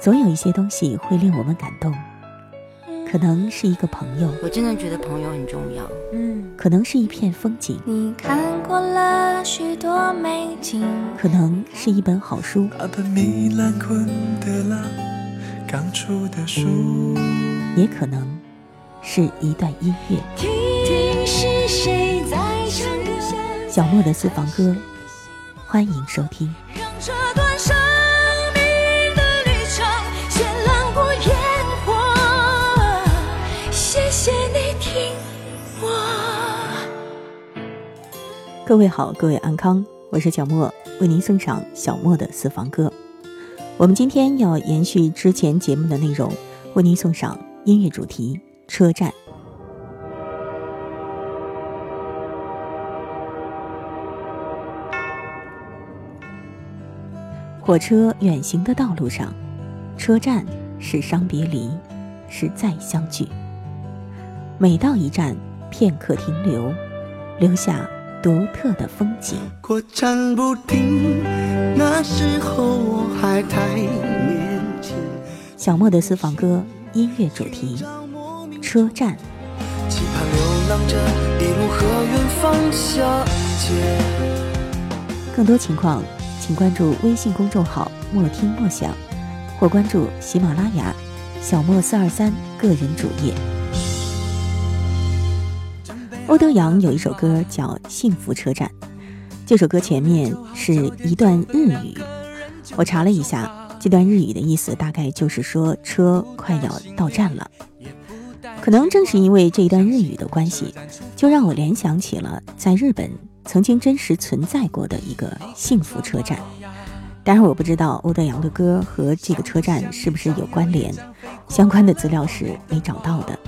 总有一些东西会令我们感动，可能是一个朋友，我真的觉得朋友很重要。嗯，可能是一片风景，你看过了许多美景，可能是一本好书，也可能是一段音乐。小莫的私房歌，欢迎收听。各位好，各位安康，我是小莫，为您送上小莫的私房歌。我们今天要延续之前节目的内容，为您送上音乐主题《车站》。火车远行的道路上，车站是伤别离，是再相聚。每到一站，片刻停留，留下。独特的风景。过站不停，那时候我还太年轻。小莫的私房歌音乐主题《车站》。期盼流浪着，一路和远方相见。更多情况，请关注微信公众号“莫听莫想”，或关注喜马拉雅“小莫四二三”个人主页。欧德阳有一首歌叫《幸福车站》，这首歌前面是一段日语，我查了一下，这段日语的意思大概就是说车快要到站了。可能正是因为这一段日语的关系，就让我联想起了在日本曾经真实存在过的一个幸福车站。当然，我不知道欧德阳的歌和这个车站是不是有关联，相关的资料是没找到的。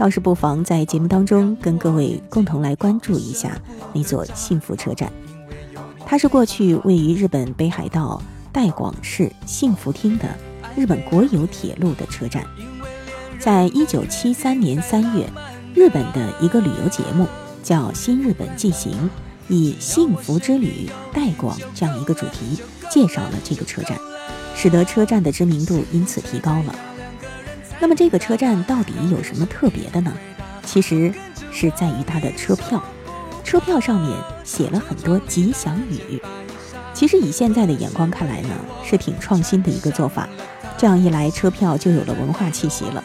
倒是不妨在节目当中跟各位共同来关注一下那座幸福车站。它是过去位于日本北海道代广市幸福町的日本国有铁路的车站。在一九七三年三月，日本的一个旅游节目叫《新日本纪行》，以“幸福之旅代广”这样一个主题介绍了这个车站，使得车站的知名度因此提高了。那么这个车站到底有什么特别的呢？其实是在于它的车票，车票上面写了很多吉祥语。其实以现在的眼光看来呢，是挺创新的一个做法。这样一来，车票就有了文化气息了。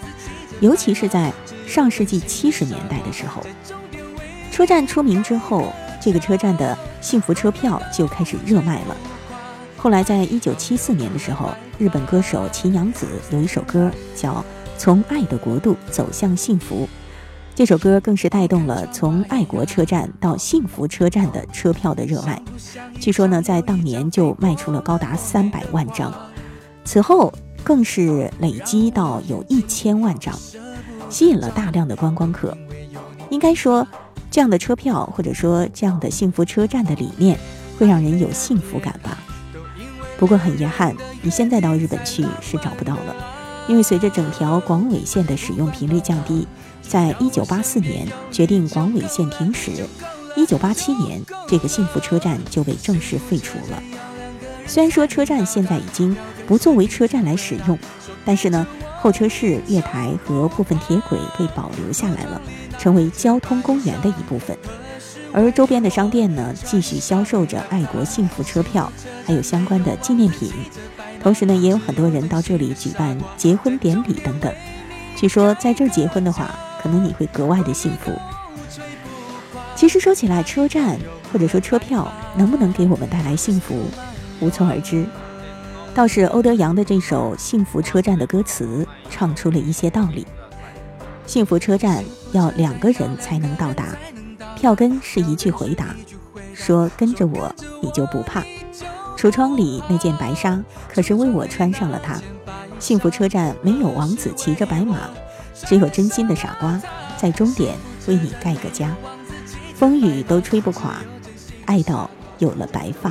尤其是在上世纪七十年代的时候，车站出名之后，这个车站的幸福车票就开始热卖了。后来在一九七四年的时候，日本歌手秦阳子有一首歌叫。从爱的国度走向幸福，这首歌更是带动了从爱国车站到幸福车站的车票的热卖。据说呢，在当年就卖出了高达三百万张，此后更是累积到有一千万张，吸引了大量的观光客。应该说，这样的车票或者说这样的幸福车站的理念，会让人有幸福感吧。不过很遗憾，你现在到日本去是找不到了。因为随着整条广尾线的使用频率降低，在一九八四年决定广尾线停驶，一九八七年这个幸福车站就被正式废除了。虽然说车站现在已经不作为车站来使用，但是呢，候车室、月台和部分铁轨被保留下来了，成为交通公园的一部分。而周边的商店呢，继续销售着爱国幸福车票，还有相关的纪念品。同时呢，也有很多人到这里举办结婚典礼等等。据说在这儿结婚的话，可能你会格外的幸福。其实说起来，车站或者说车票能不能给我们带来幸福，无从而知。倒是欧德阳的这首《幸福车站》的歌词唱出了一些道理：幸福车站要两个人才能到达，票根是一句回答，说跟着我你就不怕。橱窗里那件白纱，可是为我穿上了它。幸福车站没有王子骑着白马，只有真心的傻瓜在终点为你盖个家。风雨都吹不垮，爱到有了白发。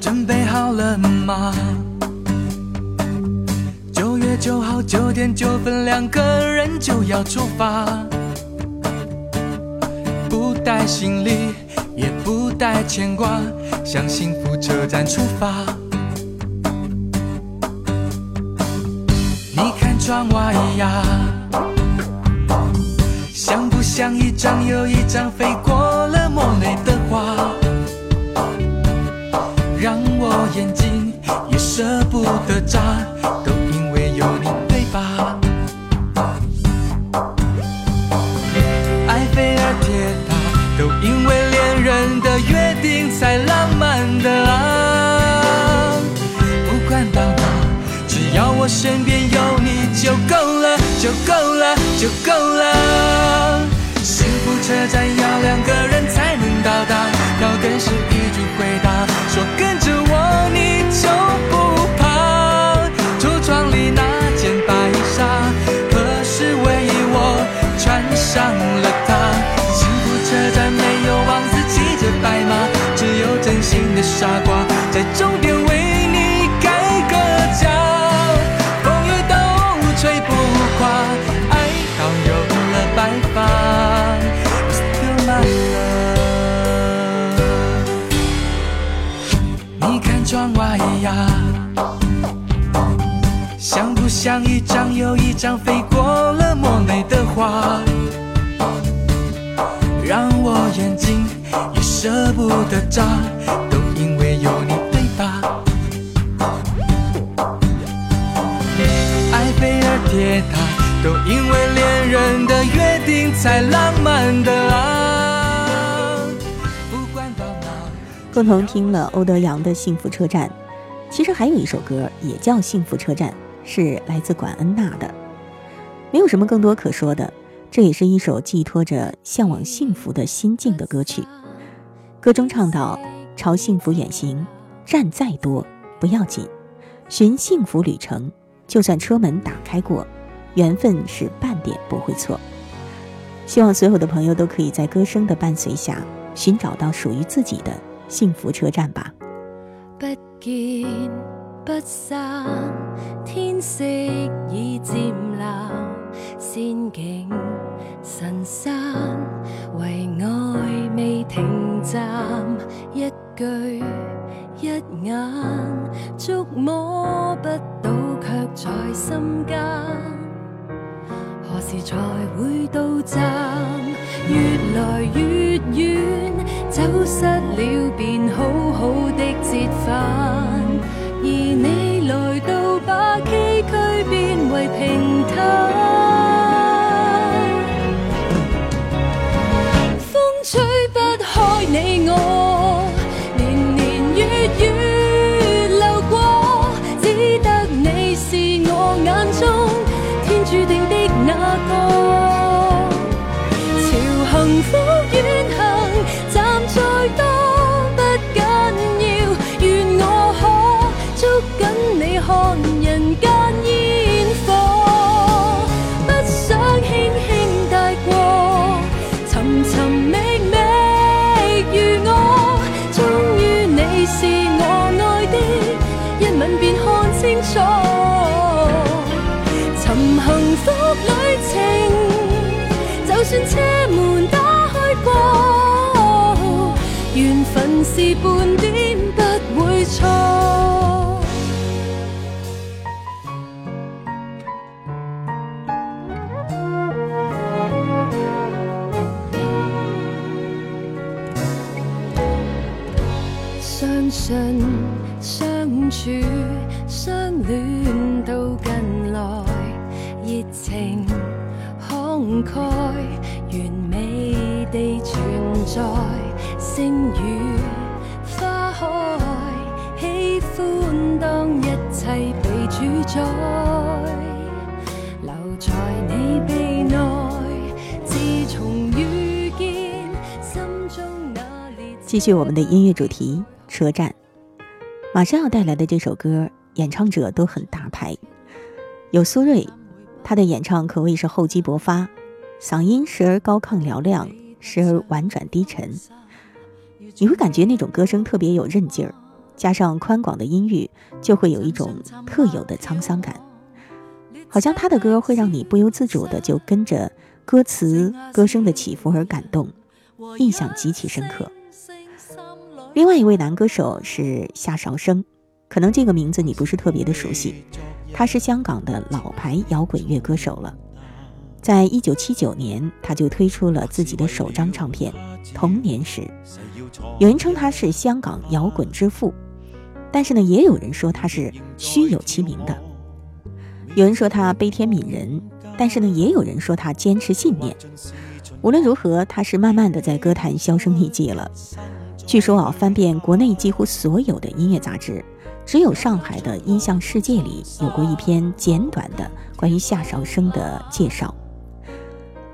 准备好了吗？九月九号九点九分两个人就要出发。不带行李也不带牵挂向幸福车站出发。你看窗外呀像一张又一张飞过了莫内的画，让我眼睛也舍不得眨，都因为有你，对吧？埃菲尔铁塔，都因为恋人的约定才浪漫的啊！不管到哪，只要我身边有你就够了，就够了，就够了。车站要两个人才能到达，要跟是一句回答，说跟着我舍不得眨，都因为有你，对吧？埃菲尔铁塔，都因为恋人的约定才浪漫的啊！不管到哪，共同听了欧德阳的《幸福车站》，其实还有一首歌也叫《幸福车站》，是来自管恩娜的。没有什么更多可说的，这也是一首寄托着向往幸福的心境的歌曲。歌中唱到：“朝幸福远行，站再多不要紧，寻幸福旅程，就算车门打开过，缘分是半点不会错。”希望所有的朋友都可以在歌声的伴随下，寻找到属于自己的幸福车站吧。不见不散，天色已漸藍，仙境神散，唯愛未停站，一句一眼，觸摸不到卻在心間。何時才會到站？越來越遠，走失了便好好的折返。而你來到，把崎岖变算車門打開過，緣分是半點不會錯。相信相處星與花開，喜歡當一切被主宰，留在你臂內，自從遇見，心中那烈继续我们的音乐主题车站，马上要带来的这首歌，演唱者都很大牌，有苏芮，他的演唱可谓是厚积薄发，嗓音时而高亢嘹亮，时而婉转低沉。你会感觉那种歌声特别有韧劲儿，加上宽广的音域，就会有一种特有的沧桑感，好像他的歌会让你不由自主的就跟着歌词、歌声的起伏而感动，印象极其深刻。另外一位男歌手是夏韶声，可能这个名字你不是特别的熟悉，他是香港的老牌摇滚乐歌手了。在一九七九年，他就推出了自己的首张唱片《童年时》。有人称他是香港摇滚之父，但是呢，也有人说他是虚有其名的。有人说他悲天悯人，但是呢，也有人说他坚持信念。无论如何，他是慢慢的在歌坛销声匿迹了。据说啊，翻遍国内几乎所有的音乐杂志，只有上海的音像世界里有过一篇简短的关于夏韶声的介绍。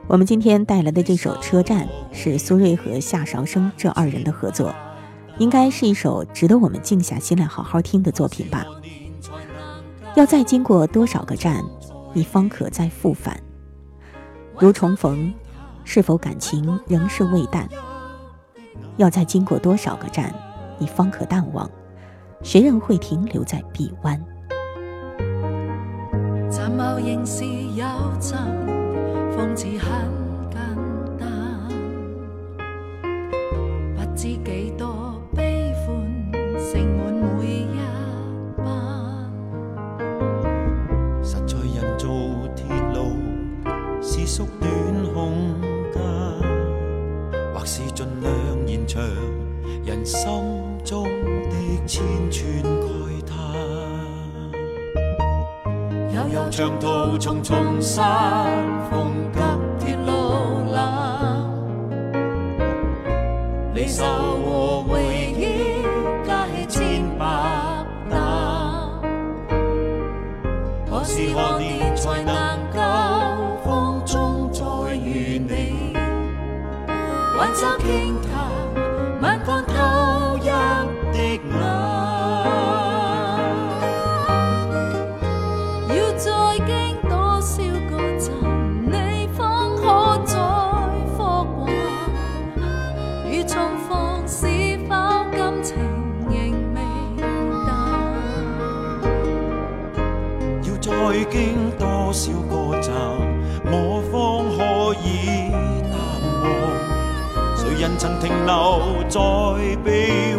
我们今天带来的这首《车站》是苏芮和夏韶声这二人的合作，应该是一首值得我们静下心来好好听的作品吧。要再经过多少个站，你方可再复返？如重逢，是否感情仍是未淡？要再经过多少个站，你方可淡忘？谁人会停留在臂弯？方似很简单，不知几多悲欢盛满每一班。实在人造铁路是缩短空间，或是尽量延长人心中的千串慨叹。悠悠长途重重山峰。心倾谈，吻干偷泣的眼。要再经多少个站，你方可再复还？与重逢是否感情仍未淡？要再经。曾停留在臂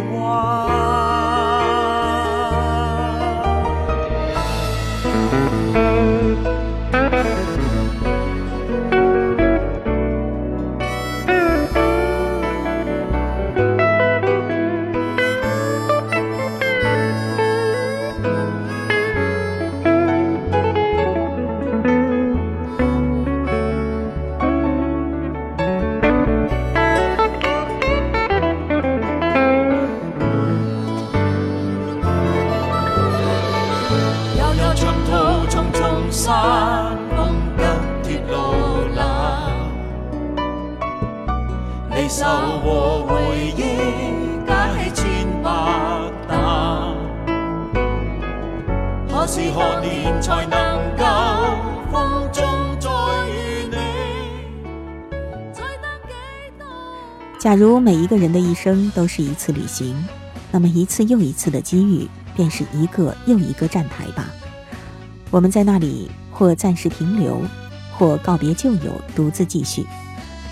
假如每一个人的一生都是一次旅行，那么一次又一次的机遇便是一个又一个站台吧。我们在那里或暂时停留，或告别旧友独自继续，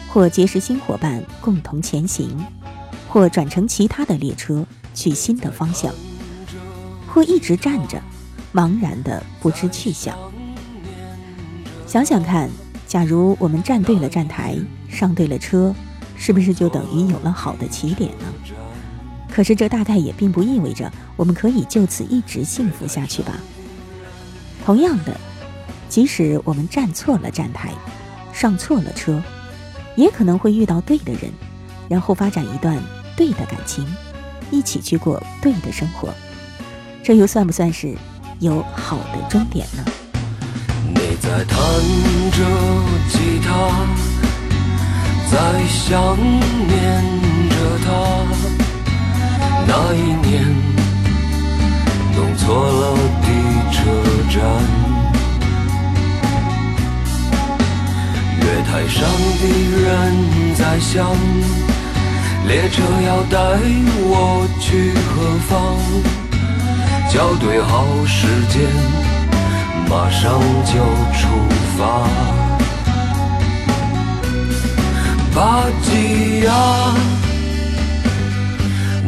或结识新伙伴共同前行，或转乘其他的列车去新的方向，或一直站着，茫然的不知去向。想想看，假如我们站对了站台，上对了车。是不是就等于有了好的起点呢？可是这大概也并不意味着我们可以就此一直幸福下去吧。同样的，即使我们站错了站台，上错了车，也可能会遇到对的人，然后发展一段对的感情，一起去过对的生活。这又算不算是有好的终点呢？你在弹着吉他。在想念着他，那一年弄错了地车站，月台上的人在想，列车要带我去何方？校对好时间，马上就出发。巴吉亚，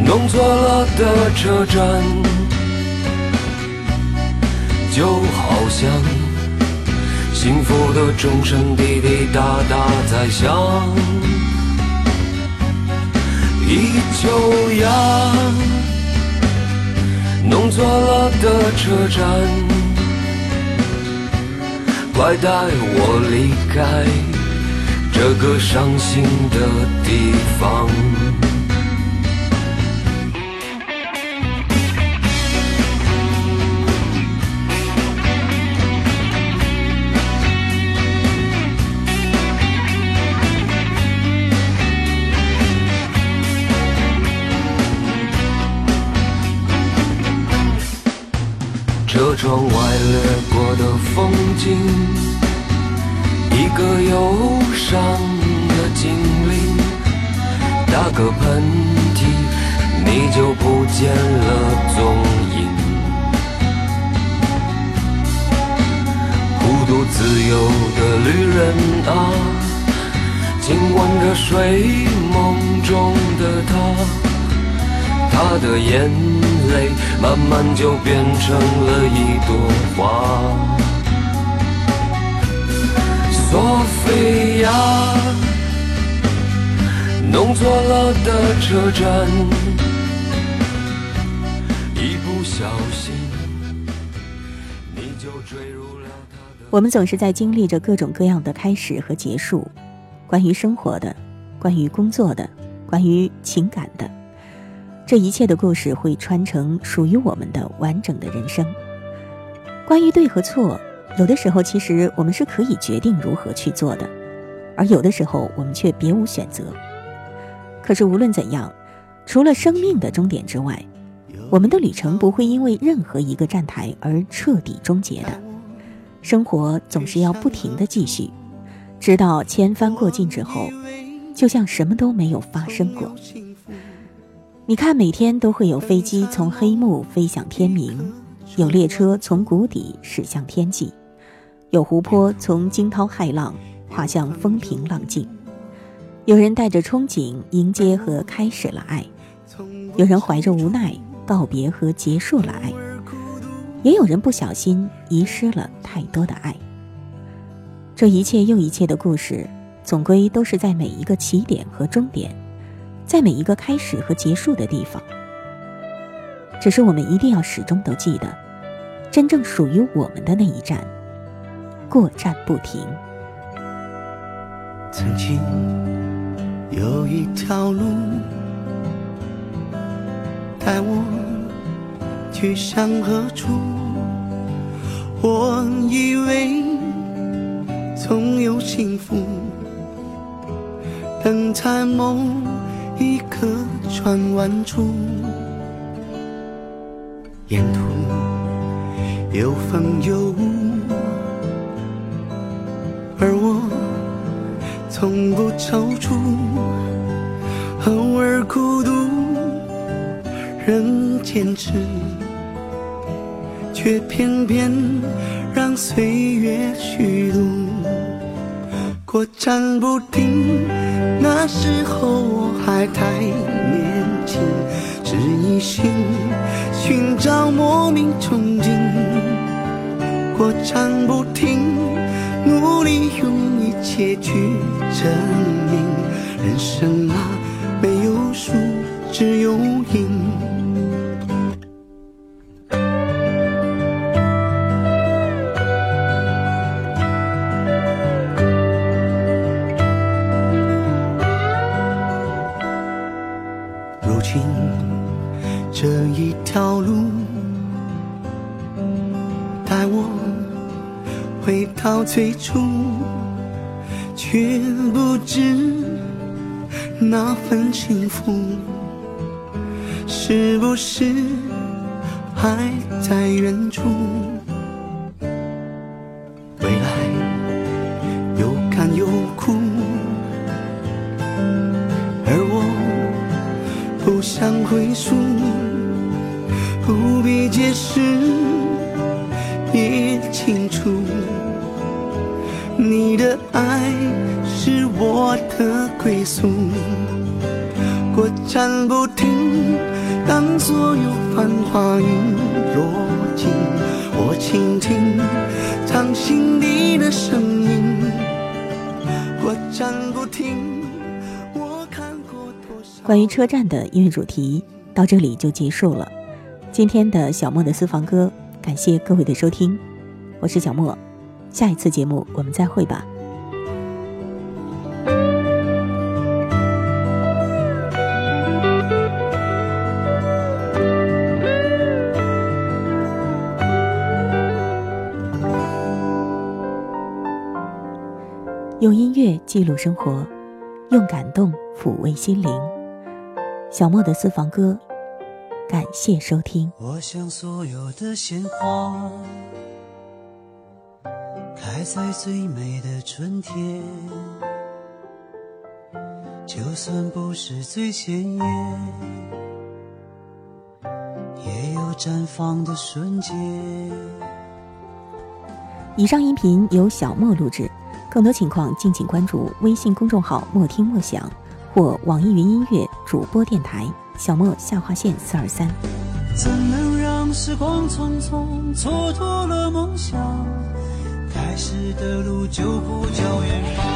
弄错了的车站，就好像幸福的钟声滴滴答答在响。依旧呀，弄错了的车站，快带我离开这个伤心的地方。窗外掠过的风景，一个忧伤的精灵，打个喷嚏，你就不见了踪影。孤独自由的旅人啊，亲吻着睡梦中的他。他的眼泪慢慢就变成了一朵花。索菲亚，弄错了的车站，一不小心你就坠入了他的。我们总是在经历着各种各样的开始和结束，关于生活的，关于工作的，关于情感的。这一切的故事会穿成属于我们的完整的人生。关于对和错，有的时候其实我们是可以决定如何去做的，而有的时候我们却别无选择。可是无论怎样，除了生命的终点之外，我们的旅程不会因为任何一个站台而彻底终结的。生活总是要不停的继续，直到千帆过尽之后，就像什么都没有发生过。你看，每天都会有飞机从黑幕飞向天明，有列车从谷底驶向天际，有湖泊从惊涛骇浪滑向风平浪静，有人带着憧憬迎接和开始了爱，有人怀着无奈告别和结束了爱，也有人不小心遗失了太多的爱。这一切又一切的故事，总归都是在每一个起点和终点。在每一个开始和结束的地方，只是我们一定要始终都记得，真正属于我们的那一站，过站不停。曾经有一条路，带我去向何处？我以为总有幸福，等在某。一颗转弯处，沿途有风有雾，而我从不踌躇，偶尔孤独仍坚持，却偏偏让岁月虚度，过站不停。那时候我还太年轻，只一心寻找莫名憧憬，过站不停，努力用一切去证明，人生啊没有输，只有赢。最初，却不知那份幸福是不是还在远处。未来有甘有苦，而我不想归宿，不必解释，也清楚，你的爱是我的归宿。过站不停，当所有繁华陨落尽，我倾听唱心底的声音。过站不停，我看过多少。关于车站的音乐主题到这里就结束了。今天的小莫的私房歌，感谢各位的收听，我是小莫，下一次节目我们再会吧。用音乐记录生活，用感动抚慰心灵。小莫的私房歌，感谢收听。我想所有的鲜花开在最美的春天，就算不是最鲜艳，也有绽放的瞬间。以上音频由小莫录制，更多情况敬请关注微信公众号“莫听莫想”或网易云音乐主播电台“小莫下划线四二三”。怎能让时光匆匆蹉跎了梦想？开始的路就不叫远方。